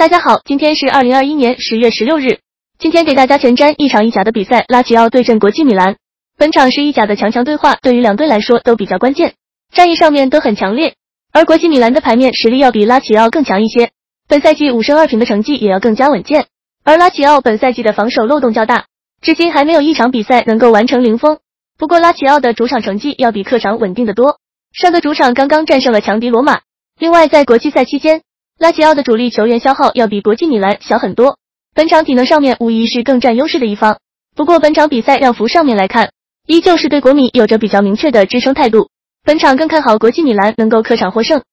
大家好，今天是二零二一年十月十六日。今天给大家前瞻一场意甲的比赛，拉齐奥对阵国际米兰。本场是意甲的强强对话，对于两队来说都比较关键，战役上面都很强烈。而国际米兰的牌面实力要比拉齐奥更强一些，本赛季五胜二平的成绩也要更加稳健。而拉齐奥本赛季的防守漏洞较大，至今还没有一场比赛能够完成零封。不过拉齐奥的主场成绩要比客场稳定的多，上个主场刚刚战胜了强敌罗马。另外在国际赛期间。拉齐奥的主力球员消耗要比国际米兰小很多，本场体能上面无疑是更占优势的一方。不过本场比赛让幅上面来看，依旧是对国米有着比较明确的支撑态度。本场更看好国际米兰能够客场获胜。